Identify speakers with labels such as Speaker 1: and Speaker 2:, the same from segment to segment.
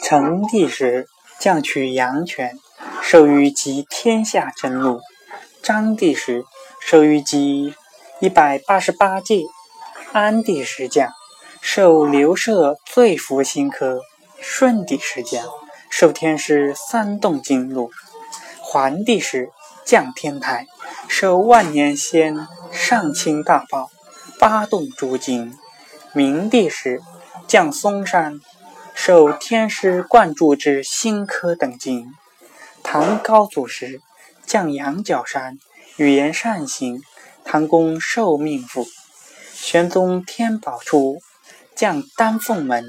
Speaker 1: 成帝时，将取阳泉，授予集天下真路；章帝时，授予集一百八十八戒；安帝时将，授刘舍最服新科；顺帝时将，授天师三洞经路；桓帝时降天台，授万年仙上清大宝八洞诸经；明帝时降嵩山。受天师灌注之新科等经，唐高祖时降羊角山，语言善行，唐公受命符。玄宗天宝初降丹凤门，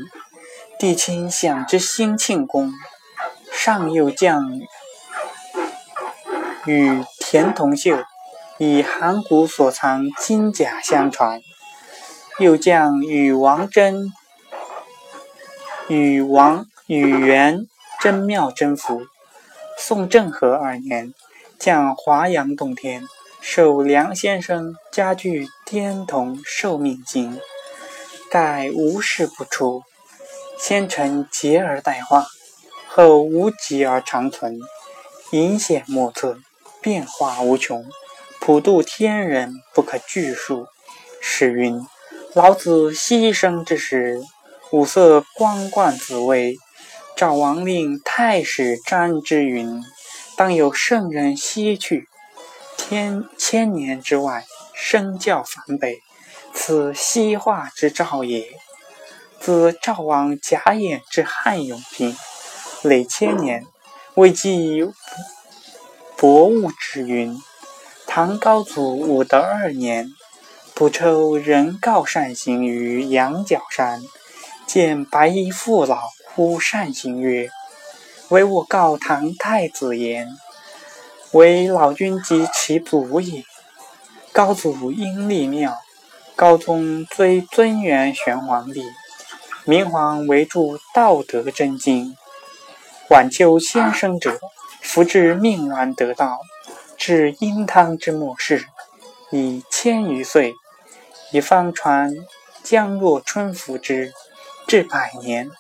Speaker 1: 帝亲享之兴庆宫，上又降与田同秀，以函谷所藏金甲相传，又降与王真。与王与元真妙真符。宋政和二年，降华阳洞天，授梁先生家具天童受命经，盖无事不出。先臣节而代化，后无极而长存，隐显莫测，变化无穷，普度天人不可具数。是云：老子牺牲之时。五色光冠紫薇，赵王令太史瞻之云：“当有圣人西去，天千年之外，身教返北，此西化之兆也。”自赵王贾演之汉永平，累千年，未记博物之云。唐高祖武德二年，卜抽人告善行于羊角山。见白衣父老呼善行曰：“唯我告唐太子言，为老君及其祖也。高祖因立庙，高宗追尊元玄皇帝，明皇为著道德真经。晚秋先生者，福至命完得道，至殷汤之末世，已千余岁，以方传将若春服之。”至百年，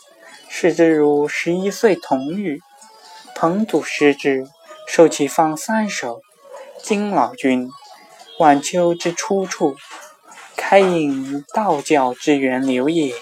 Speaker 1: 视之如十一岁童育。彭祖师之，授其方三首。今老君，晚秋之出处，开引道教之源流也。